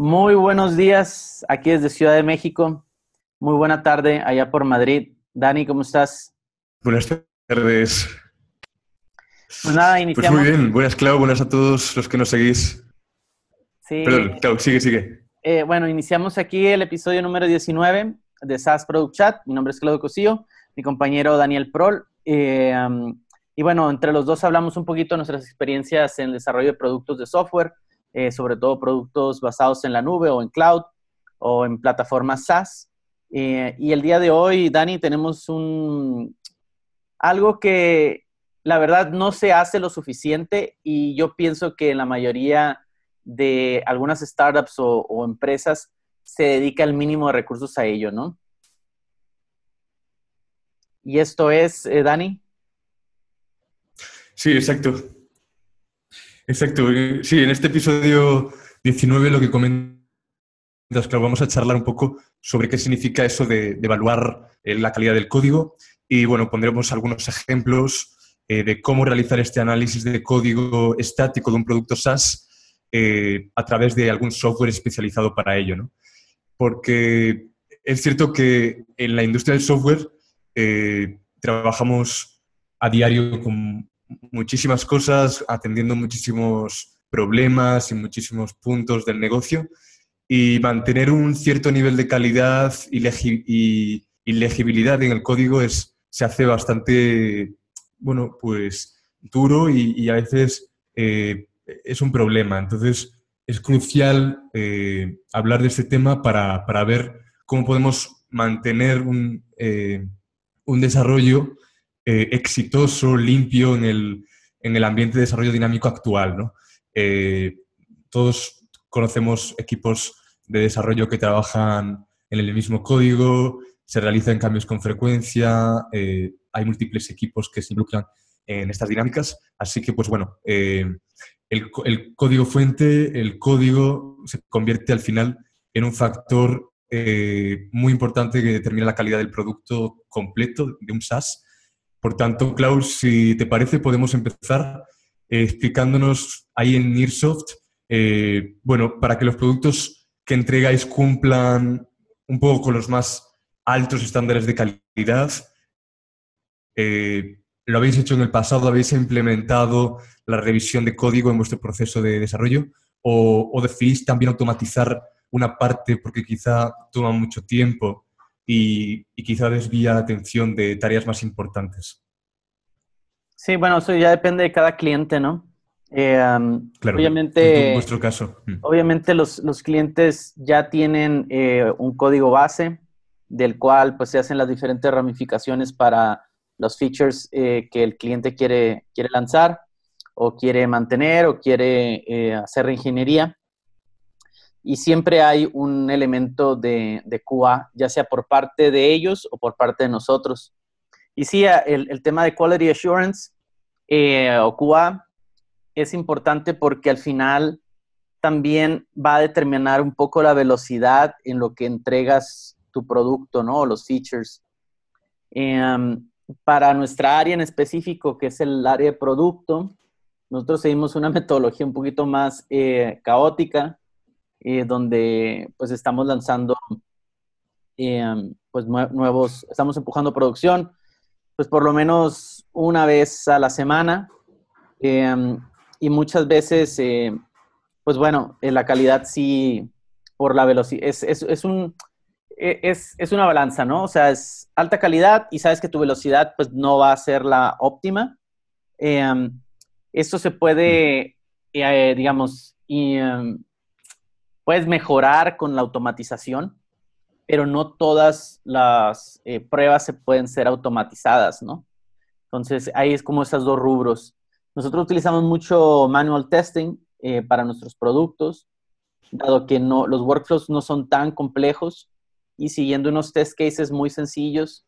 Muy buenos días, aquí desde Ciudad de México. Muy buena tarde allá por Madrid. Dani, ¿cómo estás? Buenas tardes. Pues nada, iniciamos. Pues muy bien, buenas Clau, buenas a todos los que nos seguís. Sí. Perdón, Clau, sigue, sigue. Eh, bueno, iniciamos aquí el episodio número 19 de SaaS Product Chat. Mi nombre es Claudio Cosillo, mi compañero Daniel Prol. Eh, um, y bueno, entre los dos hablamos un poquito de nuestras experiencias en el desarrollo de productos de software, eh, sobre todo productos basados en la nube o en cloud o en plataformas SaaS. Eh, y el día de hoy, Dani, tenemos un, algo que la verdad no se hace lo suficiente y yo pienso que la mayoría de algunas startups o, empresas se dedica el mínimo de recursos a ello, ¿no? Y esto es, eh, Dani. Sí, exacto. Exacto. Sí, en este episodio 19 lo que comentas, claro, vamos a charlar un poco sobre qué significa eso de, evaluar eh, la calidad del código y, bueno, pondremos algunos ejemplos eh, de cómo realizar este análisis de código estático de un producto SaaS eh, a través de algún software especializado para ello, ¿no? Porque es cierto que en la industria del software trabajamos a diario con muchísimas cosas, atendiendo muchísimos problemas y muchísimos puntos del negocio y mantener un cierto nivel de calidad y, legibilidad en el código es, se hace bastante, bueno, pues duro y, a veces eh, es un problema. Entonces, es crucial eh, hablar de este tema para, ver cómo podemos mantener un, eh, desarrollo eh, exitoso, limpio en el, ambiente de desarrollo dinámico actual. todos conocemos equipos de desarrollo que trabajan en el mismo código, se realizan cambios con frecuencia, hay múltiples equipos que se involucran en estas dinámicas. Así que, pues bueno, el, código fuente, el código se convierte al final en un factor eh, muy importante que determina la calidad del producto completo de un SaaS. Por tanto, Klaus, si te parece, podemos empezar eh, explicándonos ahí en Nearsoft, eh, bueno, para que los productos que entregáis cumplan un poco con los más altos estándares de calidad, ¿Lo habéis hecho en el pasado? ¿Habéis implementado la revisión de código en vuestro proceso de desarrollo? ¿O, decidís también automatizar una parte porque quizá toma mucho tiempo y, quizá desvía atención de tareas más importantes? Sí, bueno, eso ya depende de cada cliente, ¿no? Eh, claro, obviamente, en vuestro caso. Mm. Obviamente los, clientes ya tienen eh, un código base del cual pues se hacen las diferentes ramificaciones para los features eh, que el cliente quiere, quiere lanzar o quiere mantener o quiere hacer reingeniería. Y siempre hay un elemento de, de, QA, ya sea por parte de ellos o por parte de nosotros. Y sí, el, el tema de Quality Assurance eh, o QA es importante porque al final también va a determinar un poco la velocidad en lo que entregas tu producto, ¿no? Los features. Em, para nuestra área en específico, que es el área de producto, nosotros seguimos una metodología un poquito más eh, caótica, eh, donde pues estamos lanzando eh, pues nuevos, estamos empujando producción, pues por lo menos una vez a la semana y muchas veces, pues bueno, la calidad sí, por la velocidad, es, es un e, es, una balanza, ¿no? O sea, es alta calidad y sabes que tu velocidad pues no va a ser la óptima. Em, esto se puede, eh, digamos, em, puedes mejorar con la automatización, pero no todas las eh, pruebas se pueden ser automatizadas, ¿no? Entonces, ahí es como esos dos rubros. Nosotros utilizamos mucho manual testing eh, para nuestros productos, dado que no, los workflows no son tan complejos y siguiendo unos test cases muy sencillos,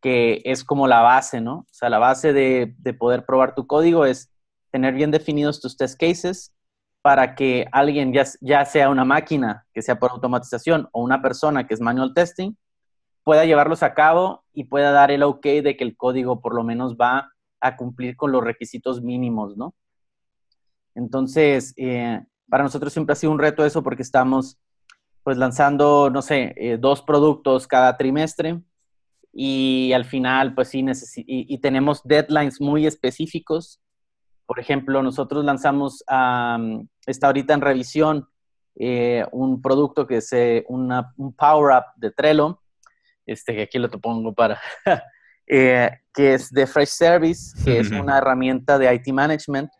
que es como la base, ¿no? O sea, la base de, poder probar tu código es tener bien definidos tus test cases para que alguien, ya, ya sea una máquina que sea por automatización o una persona que es manual testing, pueda llevarlos a cabo y pueda dar el ok de que el código por lo menos va a cumplir con los requisitos mínimos, ¿no? Entonces, eh, para nosotros siempre ha sido un reto eso porque estamos pues lanzando, no sé, eh, dos productos cada trimestre y al final, pues sí, y, tenemos deadlines muy específicos. Por ejemplo, nosotros lanzamos, está ahorita en revisión eh, un producto que es eh, una, un Power Up de Trello, este, que aquí lo te pongo para, que es de Fresh Service, que es una herramienta de IT Management,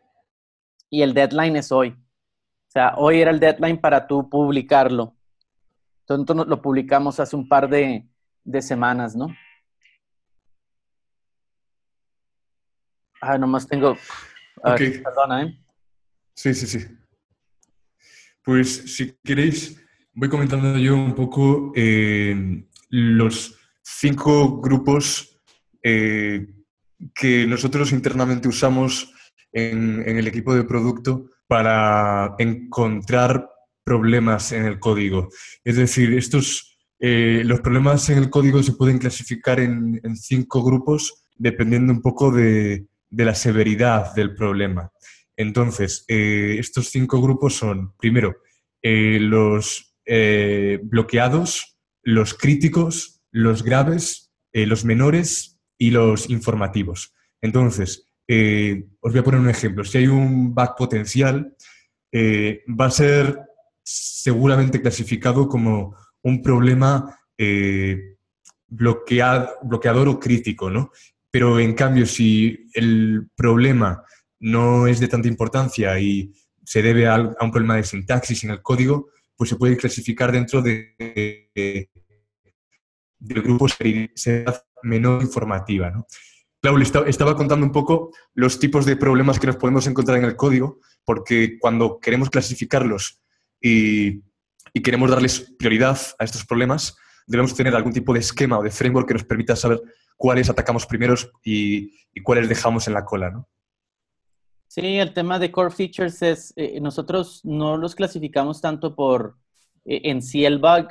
y el deadline es hoy. O sea, hoy era el deadline para tú publicarlo. Entonces lo publicamos hace un par de, semanas, ¿no? Ah, nomás tengo... perdona, ¿eh? Sí, sí, sí. Pues si queréis, voy comentando yo un poco eh, los cinco grupos eh, que nosotros internamente usamos en, el equipo de producto para encontrar problemas en el código. Es decir, estos, eh, los problemas en el código se pueden clasificar en, cinco grupos dependiendo un poco de, la severidad del problema. Entonces, eh, estos cinco grupos son, primero, eh, los bloqueados, los críticos, los graves, los menores y los informativos. Entonces, eh, os voy a poner un ejemplo. Si hay un bug potencial, eh, va a ser seguramente clasificado como un problema eh, bloqueador o crítico, ¿no? Pero en cambio, si el problema no es de tanta importancia y se debe a, un problema de sintaxis en el código, pues se puede clasificar dentro de, del grupo seriedad menor informativa. ¿no? Claudia, estaba contando un poco los tipos de problemas que nos podemos encontrar en el código, porque cuando queremos clasificarlos y, queremos darles prioridad a estos problemas, debemos tener algún tipo de esquema o de framework que nos permita saber cuáles atacamos primeros y, cuáles dejamos en la cola, ¿no? Sí, el tema de core features es, eh, nosotros no los clasificamos tanto por eh, en sí el bug,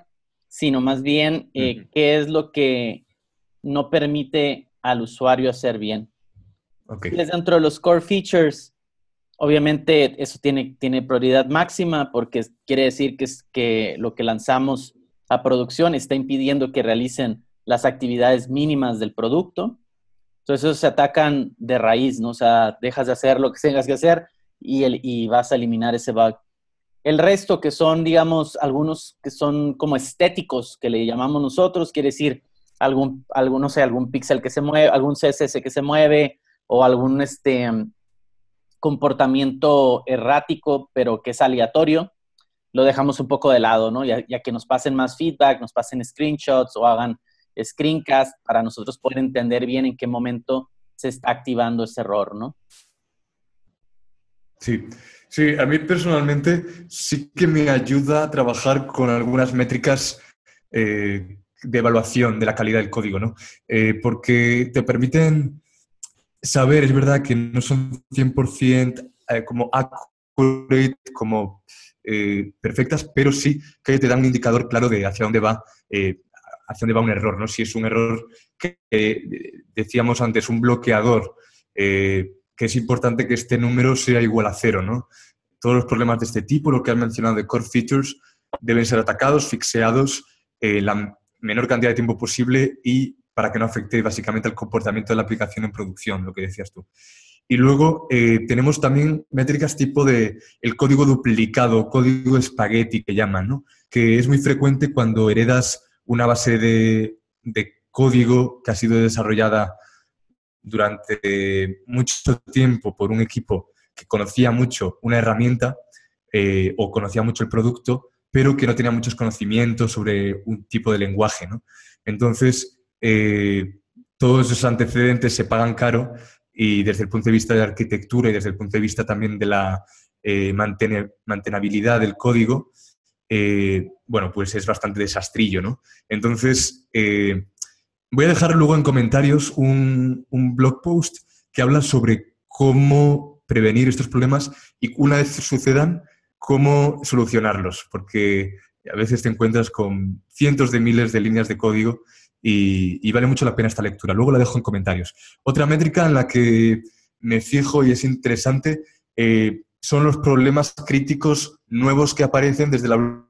sino más bien eh, qué es lo que no permite al usuario hacer bien. Okay. Dentro de los core features, obviamente eso tiene, tiene prioridad máxima porque quiere decir que, es, que lo que lanzamos a producción está impidiendo que realicen las actividades mínimas del producto. Entonces, esos se atacan de raíz, ¿no? O sea, dejas de hacer lo que tengas que hacer y, el, y vas a eliminar ese bug. El resto, que son, digamos, algunos que son como estéticos, que le llamamos nosotros, quiere decir, algún, algún, no sé, algún píxel que se mueve, algún CSS que se mueve o algún este, comportamiento errático, pero que es aleatorio, lo dejamos un poco de lado, ¿no? Ya, que nos pasen más feedback, nos pasen screenshots o hagan screencast para nosotros poder entender bien en qué momento se está activando ese error, ¿no? Sí, sí, a mí personalmente sí que me ayuda a trabajar con algunas métricas eh, de evaluación de la calidad del código, ¿no? Eh, porque te permiten saber, es verdad que no son 100% eh, como accurate, como perfectas, pero sí que te dan un indicador claro de hacia dónde va, hacia dónde va un error, ¿no? Si es un error que decíamos antes, un bloqueador, que es importante que este número sea igual a cero, ¿no? Todos los problemas de este tipo, lo que has mencionado de core features, deben ser atacados, fixeados, la, menor cantidad de tiempo posible y para que no afecte básicamente el comportamiento de la aplicación en producción, lo que decías tú. Y luego eh, tenemos también métricas tipo de el código duplicado, código espagueti que llaman, ¿no? que es muy frecuente cuando heredas una base de, código que ha sido desarrollada durante mucho tiempo por un equipo que conocía mucho una herramienta eh, o conocía mucho el producto pero que no tenía muchos conocimientos sobre un tipo de lenguaje. ¿no? Entonces, eh, todos esos antecedentes se pagan caro y desde el punto de vista de arquitectura y desde el punto de vista también de la eh, mantenabilidad del código, eh, bueno, pues es bastante desastrillo, ¿no? Entonces, voy a dejar luego en comentarios un, un blog post que habla sobre cómo prevenir estos problemas y una vez sucedan, cómo solucionarlos, porque a veces te encuentras con cientos de miles de líneas de código y, vale mucho la pena esta lectura. Luego la dejo en comentarios. Otra métrica en la que me fijo y es interesante eh, son los problemas críticos nuevos que aparecen desde la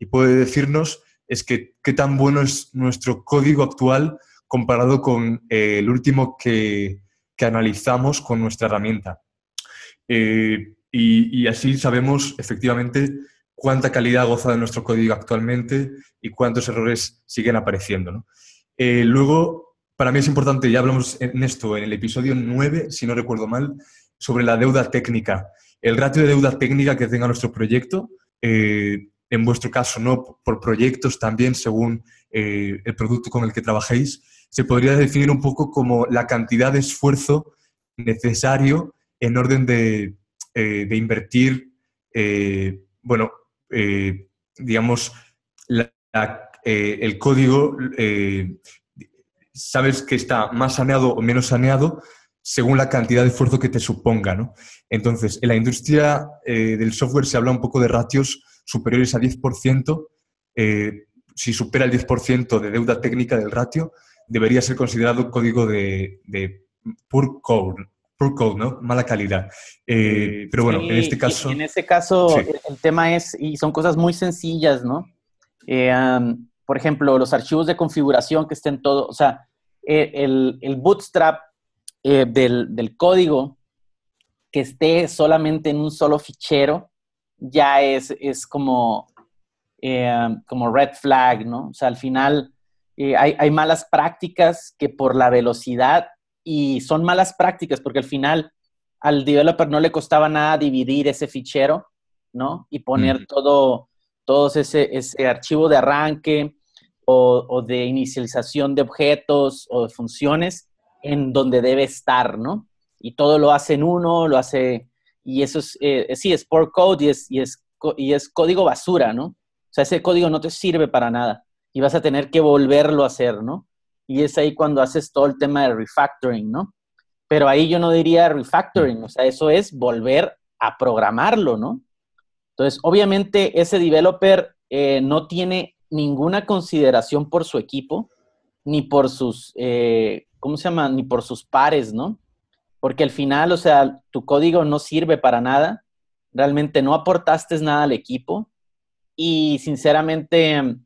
y puede decirnos es que qué tan bueno es nuestro código actual comparado con eh, el último que, analizamos con nuestra herramienta. Eh, y, así sabemos efectivamente cuánta calidad goza de nuestro código actualmente y cuántos errores siguen apareciendo. Eh, luego, para mí es importante, ya hablamos en esto en el episodio 9, si no recuerdo mal, sobre la deuda técnica. El ratio de deuda técnica que tenga nuestro proyecto, en vuestro caso, no por proyectos también, según el producto con el que trabajéis, se podría definir un poco como la cantidad de esfuerzo necesario en orden de, eh, invertir, eh, bueno, eh, digamos, el código, sabes que está más saneado o menos saneado según la cantidad de esfuerzo que te suponga. ¿no? Entonces, en la industria del software se habla un poco de ratios superiores a 10%. si supera el 10% de deuda técnica del ratio, debería ser considerado código de, de poor code, poor code, ¿no? Mala calidad. Eh, pero bueno, en este caso... En este caso, el, tema es, y son cosas muy sencillas, ¿no? Eh, por ejemplo, los archivos de configuración que estén todos, o sea, eh, el, bootstrap del, del, código que esté solamente en un solo fichero, ya es, es como, como red flag, ¿no? O sea, al final eh, hay, malas prácticas que por la velocidad, y son malas prácticas porque al final al developer no le costaba nada dividir ese fichero, ¿no? Y poner todo, todos ese, ese archivo de arranque o, de inicialización de objetos o de funciones en donde debe estar, ¿no? Y todo lo hace en uno, lo hace, y eso es, eh, sí, es por code y es, y, es, y es código basura, ¿no? O sea, ese código no te sirve para nada y vas a tener que volverlo a hacer, ¿no? Y es ahí cuando haces todo el tema de refactoring, ¿no? Pero ahí yo no diría refactoring, o sea, eso es volver a programarlo, ¿no? Entonces, obviamente ese developer eh, no tiene ninguna consideración por su equipo, ni por sus, eh, ¿cómo se llama? Ni por sus pares, ¿no? Porque al final, o sea, tu código no sirve para nada, realmente no aportaste nada al equipo y sinceramente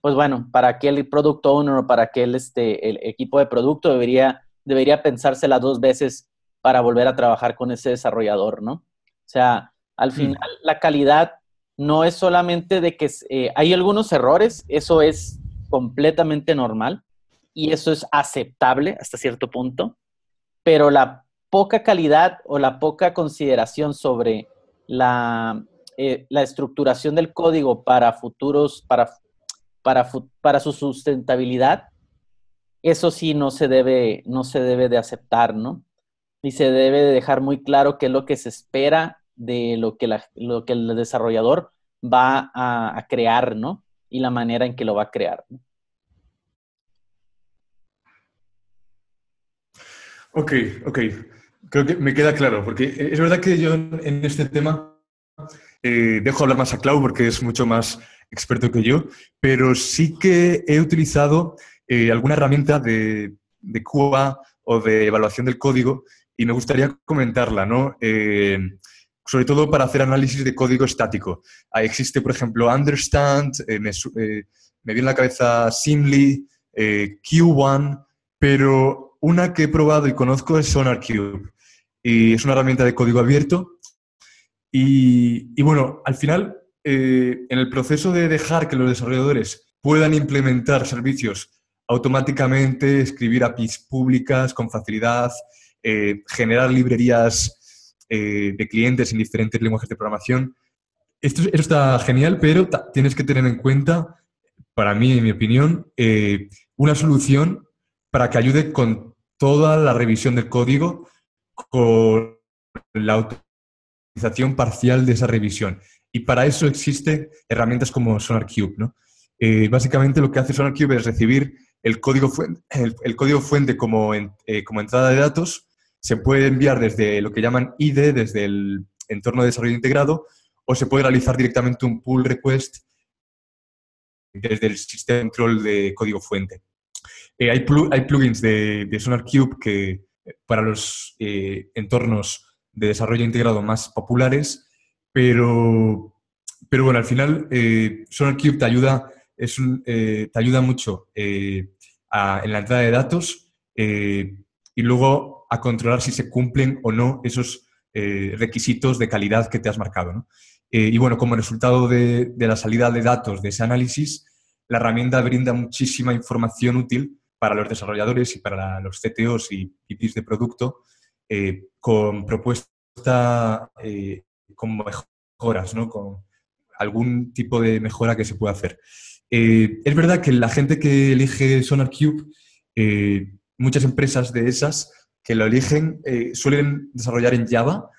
pues bueno, para aquel product owner o para aquel este, el equipo de producto debería, debería pensársela dos veces para volver a trabajar con ese desarrollador, ¿no? O sea, al mm. final la calidad no es solamente de que eh, hay algunos errores, eso es completamente normal y eso es aceptable hasta cierto punto, pero la poca calidad o la poca consideración sobre la, eh, estructuración del código para futuros, para para, para su sustentabilidad, eso sí no se debe, no se debe de aceptar, ¿no? Y se debe de dejar muy claro qué es lo que se espera de lo que, lo que el desarrollador va a, crear, ¿no? Y la manera en que lo va a crear. Ok, ok. Creo que me queda claro, porque es verdad que yo en este tema eh, dejo hablar más a Clau porque es mucho más experto que yo, pero sí que he utilizado eh, alguna herramienta de, de, QA o de evaluación del código y me gustaría comentarla, ¿no? Eh, sobre todo para hacer análisis de código estático. Ahí existe, por ejemplo, Understand, me, me viene en la cabeza Simly, Q1, pero una que he probado y conozco es SonarQube. Y es una herramienta de código abierto y, bueno, al final, eh, en el proceso de dejar que los desarrolladores puedan implementar servicios automáticamente, escribir APIs públicas con facilidad, eh, generar librerías eh, de clientes en diferentes lenguajes de programación. Esto, está genial, pero tienes que tener en cuenta, para mí, en mi opinión, una solución para que ayude con toda la revisión del código, con la parcial de esa revisión. Y para eso existen herramientas como SonarQube. ¿no? Eh, básicamente lo que hace SonarQube es recibir el código fuente, el, código fuente como, eh, como entrada de datos, se puede enviar desde lo que llaman IDE, desde el entorno de desarrollo integrado, o se puede realizar directamente un pull request desde el sistema de control de código fuente. Eh, hay, hay, plugins de, de SonarQube que para los entornos de desarrollo integrado más populares, pero, pero bueno, al final SonarQube te ayuda, es te ayuda mucho en la entrada de datos y luego a controlar si se cumplen o no esos requisitos de calidad que te has marcado. y bueno, como resultado de, la salida de datos de ese análisis, la herramienta brinda muchísima información útil para los desarrolladores y para los CTOs y VPs de producto eh, con propuesta eh, con mejoras, ¿no? con algún tipo de mejora que se pueda hacer. Eh, es verdad que la gente que elige SonarCube, muchas empresas de esas que lo eligen suelen desarrollar en Java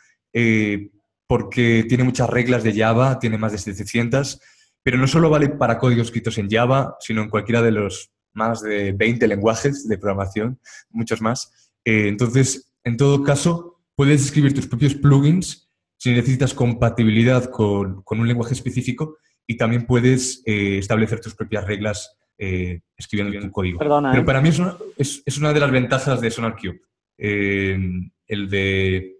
porque tiene muchas reglas de Java, tiene más de 700 pero no solo vale para códigos escritos en Java, sino en cualquiera de los más de 20 lenguajes de programación, muchos más. Eh, entonces, en todo caso, puedes escribir tus propios plugins si necesitas compatibilidad con, un lenguaje específico y también puedes eh, establecer tus propias reglas eh, escribiendo tu código. Pero para mí es una, es, una, de las ventajas de SonarQube. El de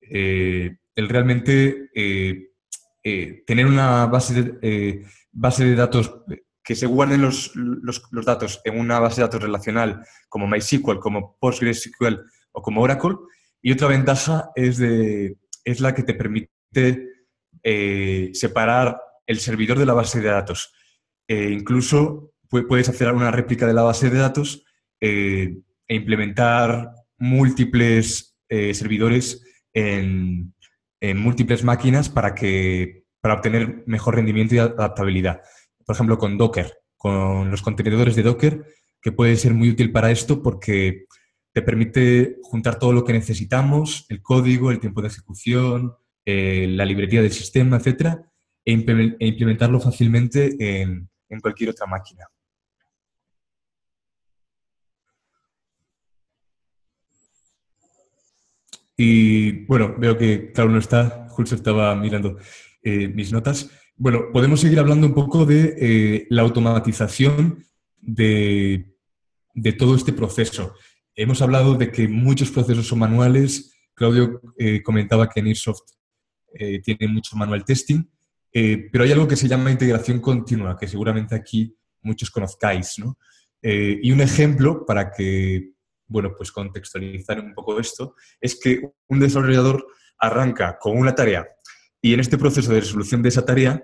el realmente tener una base de, base de datos que se guarden los, datos en una base de datos relacional como MySQL, como PostgreSQL o como Oracle. Y otra ventaja es, de, es la que te permite eh, separar el servidor de la base de datos. E incluso puedes hacer una réplica de la base de datos eh, e implementar múltiples eh, servidores en, en, múltiples máquinas para, que, para obtener mejor rendimiento y adaptabilidad por ejemplo, con Docker, con los contenedores de Docker, que puede ser muy útil para esto porque te permite juntar todo lo que necesitamos, el código, el tiempo de ejecución, eh, la librería del sistema, etcétera, e, e implementarlo fácilmente en, cualquier otra máquina. Y bueno, veo que claro no está, Jules estaba mirando eh, mis notas. Bueno, podemos seguir hablando un poco de eh, la automatización de, todo este proceso. Hemos hablado de que muchos procesos son manuales. Claudio eh, comentaba que en tiene mucho manual testing, pero hay algo que se llama integración continua, que seguramente aquí muchos conozcáis. y un ejemplo para que, bueno, pues contextualizar un poco esto, es que un desarrollador arranca con una tarea y en este proceso de resolución de esa tarea,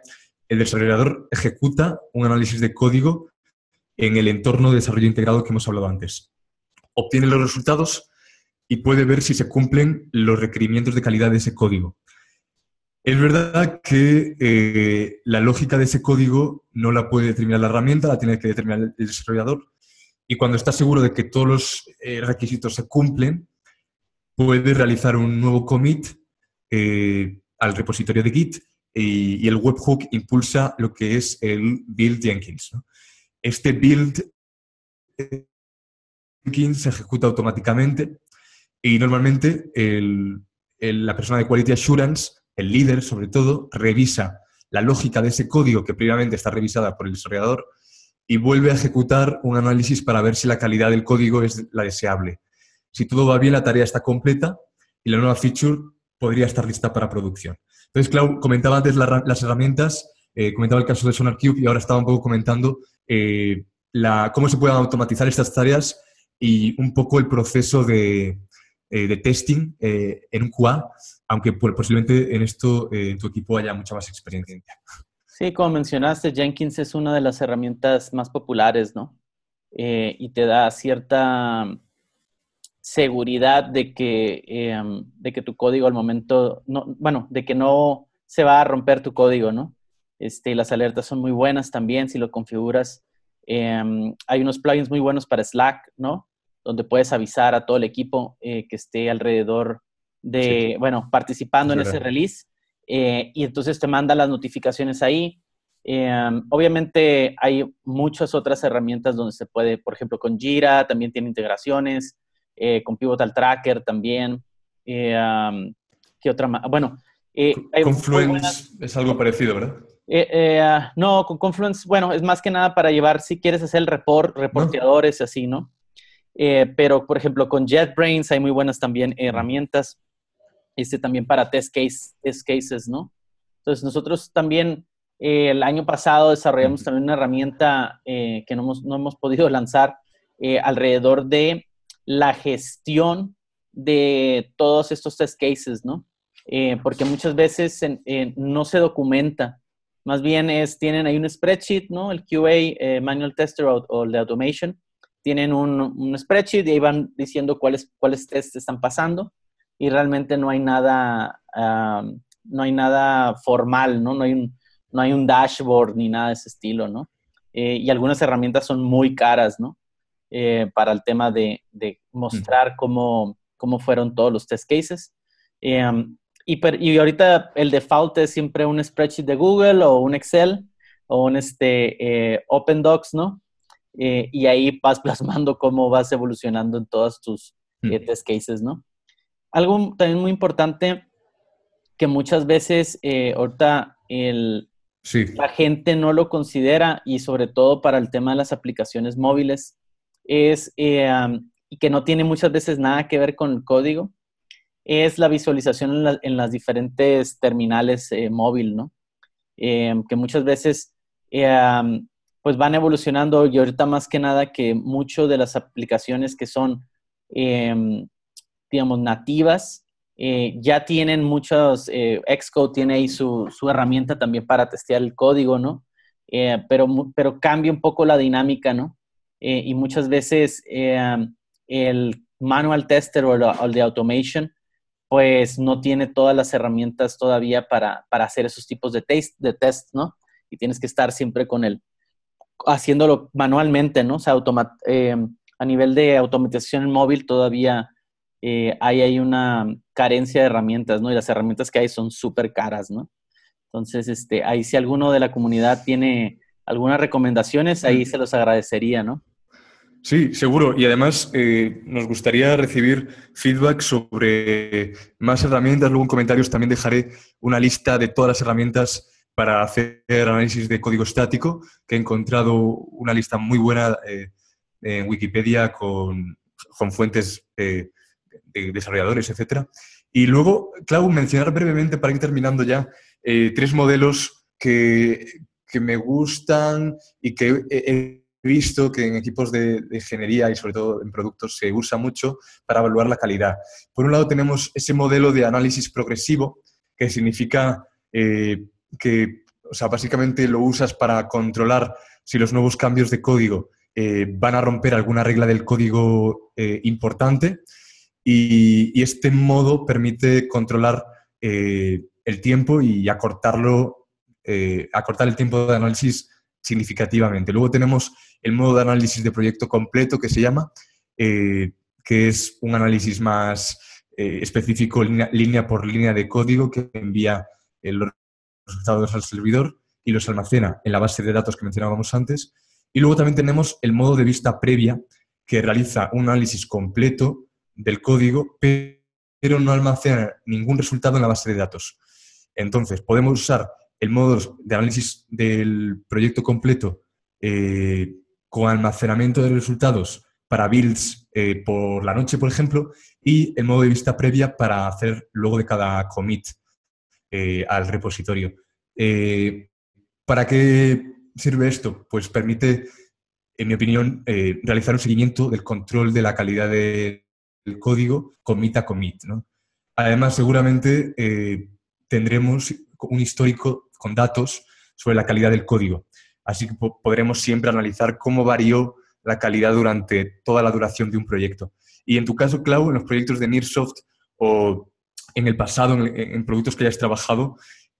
el desarrollador ejecuta un análisis de código en el entorno de desarrollo integrado que hemos hablado antes. Obtiene los resultados y puede ver si se cumplen los requerimientos de calidad de ese código. Es verdad que eh, la lógica de ese código no la puede determinar la herramienta, la tiene que determinar el desarrollador. Y cuando está seguro de que todos los eh, requisitos se cumplen, puede realizar un nuevo commit eh, al repositorio de Git y, el webhook impulsa lo que es el build Jenkins. Este build Jenkins se ejecuta automáticamente y normalmente la persona de Quality Assurance, el líder sobre todo, revisa la lógica de ese código que previamente está revisada por el desarrollador y vuelve a ejecutar un análisis para ver si la calidad del código es la deseable. Si todo va bien, la tarea está completa y la nueva feature podría estar lista para producción. Entonces, Clau, comentaba antes las herramientas, eh, comentaba el caso de SonarCube y ahora estaba un poco comentando eh, la, cómo se pueden automatizar estas tareas y un poco el proceso de, eh, testing en un QA, aunque pues, posiblemente en esto en tu equipo haya mucha más experiencia. Sí, como mencionaste, Jenkins es una de las herramientas más populares, ¿no? y te da cierta seguridad de que, em, de que tu código al momento, no, bueno, de que no se va a romper tu código, ¿no? Este, las alertas son muy buenas también si lo configuras. Em, hay unos plugins muy buenos para Slack, ¿no? Donde puedes avisar a todo el equipo eh, que esté alrededor de, bueno, participando en ese release. Eh, y entonces te manda las notificaciones ahí. Em, obviamente hay muchas otras herramientas donde se puede, por ejemplo, con Jira también tiene integraciones. Eh, con Pivotal Tracker también. Eh, ¿Qué otra más? Bueno. Eh, Confluence es algo parecido, ¿verdad? No, con Confluence, bueno, es más que nada para llevar, si quieres hacer el report, reporteadores y así, ¿no? pero, por ejemplo, con JetBrains hay muy buenas también herramientas, este también para test, case, test cases, ¿no? Entonces, nosotros también el año pasado desarrollamos también una herramienta que no hemos, no hemos, podido lanzar alrededor de la gestión de todos estos test cases, ¿no? porque muchas veces no se documenta. Más bien es, tienen ahí un spreadsheet, ¿no? El QA, Manual Tester o, el de Automation, tienen un, un, spreadsheet y ahí van diciendo cuáles, cuáles tests están pasando y realmente no hay nada, no hay nada formal, ¿no? No hay, un, no hay un dashboard ni nada de ese estilo, ¿no? Eh, y algunas herramientas son muy caras, ¿no? Eh, para el tema de, de mostrar cómo, cómo, fueron todos los test cases. Eh, y, y, ahorita el default es siempre un spreadsheet de Google o un Excel o un este, Open Docs, ¿no? y ahí vas plasmando cómo vas evolucionando en todos tus test cases, ¿no? Algo también muy importante que muchas veces eh, ahorita el, la gente no lo considera y sobre todo para el tema de las aplicaciones móviles es eh, y que no tiene muchas veces nada que ver con el código es la visualización en, las diferentes terminales eh, móvil, ¿no? que muchas veces pues van evolucionando y ahorita más que nada que mucho de las aplicaciones que son digamos, nativas, eh, ya tienen muchos, eh, Xcode tiene ahí su, herramienta también para testear el código, ¿no? Eh, pero, pero cambia un poco la dinámica, ¿no? y muchas veces el manual tester o, el de automation, pues no tiene todas las herramientas todavía para, hacer esos tipos de test, de test, ¿no? Y tienes que estar siempre con él, haciéndolo manualmente, ¿no? O sea, a nivel de automatización móvil todavía eh, hay ahí una carencia de herramientas, ¿no? Y las herramientas que hay son súper caras, ¿no? Entonces, este, ahí si alguno de la comunidad tiene algunas recomendaciones, ahí se los agradecería, ¿no? Sí, seguro. Y además eh, nos gustaría recibir feedback sobre más herramientas. Luego en comentarios también dejaré una lista de todas las herramientas para hacer análisis de código estático, que he encontrado una lista muy buena eh, en Wikipedia con, con fuentes de desarrolladores, etcétera. Y luego, Clau, mencionar brevemente, para ir terminando ya, eh, tres modelos que, que, me gustan y que he, visto que en equipos de, ingeniería y sobre todo en productos se usa mucho para evaluar la calidad. Por un lado tenemos ese modelo de análisis progresivo, que significa eh, que, o sea, básicamente lo usas para controlar si los nuevos cambios de código eh, van a romper alguna regla del código importante y, este modo permite controlar eh, el tiempo y acortarlo, eh, acortar el tiempo de análisis significativamente. Luego tenemos el modo de análisis de proyecto completo que se llama, eh, que es un análisis más específico, línea, por línea de código, que envía los resultados al servidor y los almacena en la base de datos que mencionábamos antes. Y luego también tenemos el modo de vista previa, que realiza un análisis completo del código, pero no almacena ningún resultado en la base de datos. Entonces, podemos usar el modo de análisis del proyecto completo eh, con almacenamiento de resultados para builds eh, por la noche, por ejemplo, y el modo de vista previa para hacer luego de cada commit eh, al repositorio. ¿Para qué sirve esto? Pues permite, en mi opinión, realizar un seguimiento del control de la calidad de, el código commit a commit. ¿no? Además, seguramente eh, tendremos un histórico con datos sobre la calidad del código. Así que podremos siempre analizar cómo varió la calidad durante toda la duración de un proyecto. Y en tu caso, Clau, en los proyectos de Nearsoft o en el pasado, en, productos que hayas trabajado,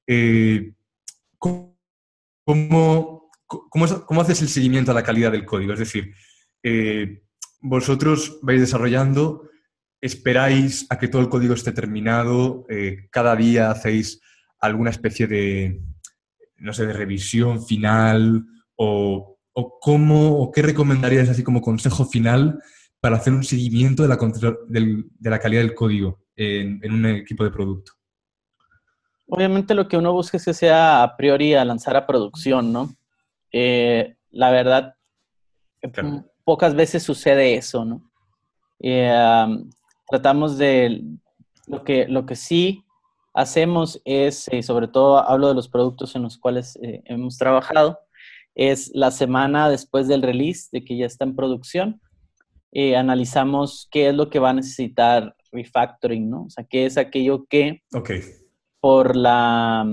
eh, ¿cómo, cómo, haces el seguimiento a la calidad del código? Es decir, eh, vosotros vais desarrollando esperáis a que todo el código esté terminado, eh, cada día hacéis alguna especie de, no sé, de revisión final o, cómo, o qué recomendarías así como consejo final para hacer un seguimiento de la, de la calidad del código en, un equipo de producto. Obviamente lo que uno busca es que sea a priori a lanzar a producción, ¿no? Eh, la verdad, pocas veces sucede eso, ¿no? Eh, tratamos de, lo que, lo que sí hacemos es, eh, sobre todo hablo de los productos en los cuales eh, hemos trabajado, es la semana después del release, de que ya está en producción, eh, analizamos qué es lo que va a necesitar refactoring, ¿no? O sea, qué es aquello que por, la,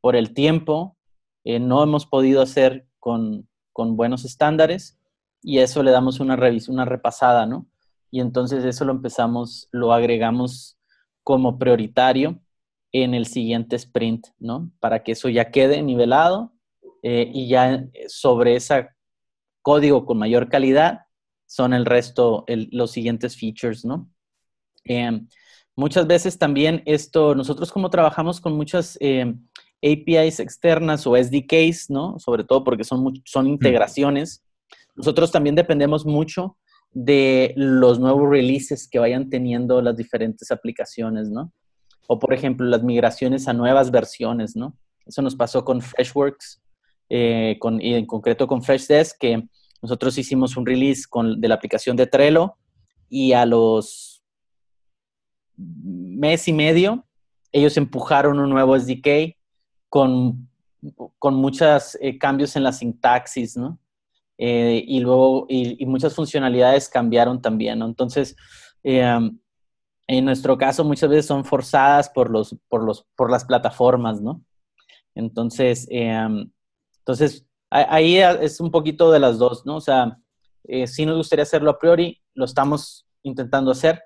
por el tiempo no hemos podido hacer con, con buenos estándares y eso le damos una una repasada, ¿no? Y entonces eso lo empezamos, lo agregamos como prioritario en el siguiente sprint, ¿no? Para que eso ya quede nivelado eh, y ya sobre ese código con mayor calidad son el resto, los siguientes features, ¿no? Em, muchas veces también esto, nosotros como trabajamos con muchas em, APIs externas o SDKs, ¿no? Sobre todo porque son, son integraciones. Nosotros también dependemos mucho de los nuevos releases que vayan teniendo las diferentes aplicaciones, ¿no? O, por ejemplo, las migraciones a nuevas versiones, ¿no? Eso nos pasó con Freshworks eh, con, y en concreto con Freshdesk, que nosotros hicimos un release con, de la aplicación de Trello y a los mes y medio ellos empujaron un nuevo SDK con, con muchos eh, cambios en la sintaxis, ¿no? Eh, y luego, y, muchas funcionalidades cambiaron también, ¿no? Entonces, eh, en nuestro caso, muchas veces son forzadas por, los, por, los, por las plataformas, ¿no? Entonces, entonces, ahí es un poquito de las dos, ¿no? O sea, sí nos gustaría hacerlo a priori, lo estamos intentando hacer,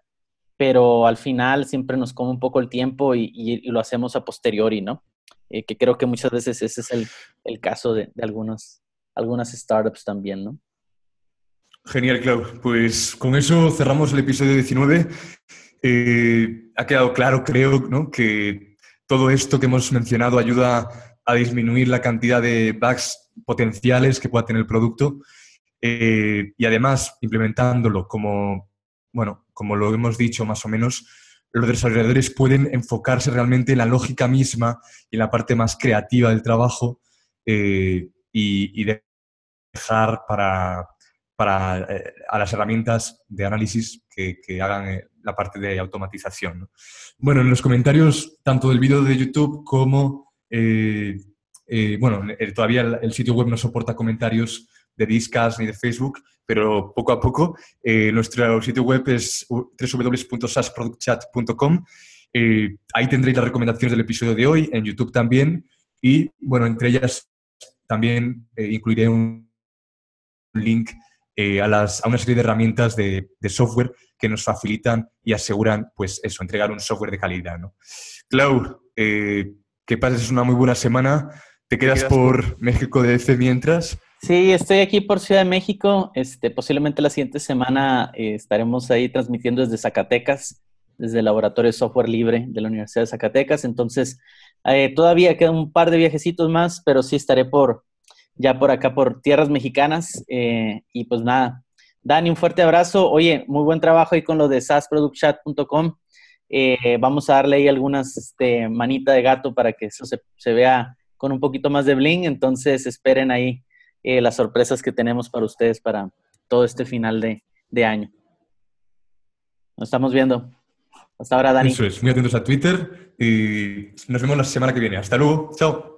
pero al final siempre nos come un poco el tiempo y, y lo hacemos a posteriori, ¿no? Eh, que creo que muchas veces ese es el, el caso de, de algunas, algunas startups también, ¿no? Genial, Clau. Pues con eso cerramos el episodio 19. Eh, ha quedado claro, creo, ¿no? que todo esto que hemos mencionado ayuda a disminuir la cantidad de bugs potenciales que pueda tener el producto eh, y además implementándolo como, bueno, como lo hemos dicho más o menos, los desarrolladores pueden enfocarse realmente en la lógica misma y en la parte más creativa del trabajo eh, y, dejar para, para eh, a las herramientas de análisis que, hagan eh, la parte de automatización. Bueno, en los comentarios tanto del vídeo de YouTube como, bueno, todavía el, sitio web no soporta comentarios de Discas ni de Facebook, pero poco a poco. Eh, nuestro sitio web es www.sasproductchat.com. Eh, ahí tendréis las recomendaciones del episodio de hoy, en YouTube también. Y, bueno, entre ellas también eh, incluiré un link a, las, a, una serie de herramientas de, software que nos facilitan y aseguran, pues eso, entregar un software de calidad. ¿no? Clau, que pases una muy buena semana. ¿Te quedas, por, México de DC mientras? Sí, estoy aquí por Ciudad de México. Este, posiblemente la siguiente semana eh, estaremos ahí transmitiendo desde Zacatecas, desde el Laboratorio de Software Libre de la Universidad de Zacatecas. Entonces, eh, todavía quedan un par de viajecitos más, pero sí estaré por ya por acá, por tierras mexicanas. Eh, y pues nada, Dani, un fuerte abrazo. Oye, muy buen trabajo ahí con lo de sasproductchat.com. vamos a darle ahí algunas este, manita de gato para que eso se, vea con un poquito más de bling. Entonces, esperen ahí eh, las sorpresas que tenemos para ustedes para todo este final de, año. Nos estamos viendo. Eso es, muy atentos a Twitter y nos vemos la semana que viene. Hasta luego. Chao.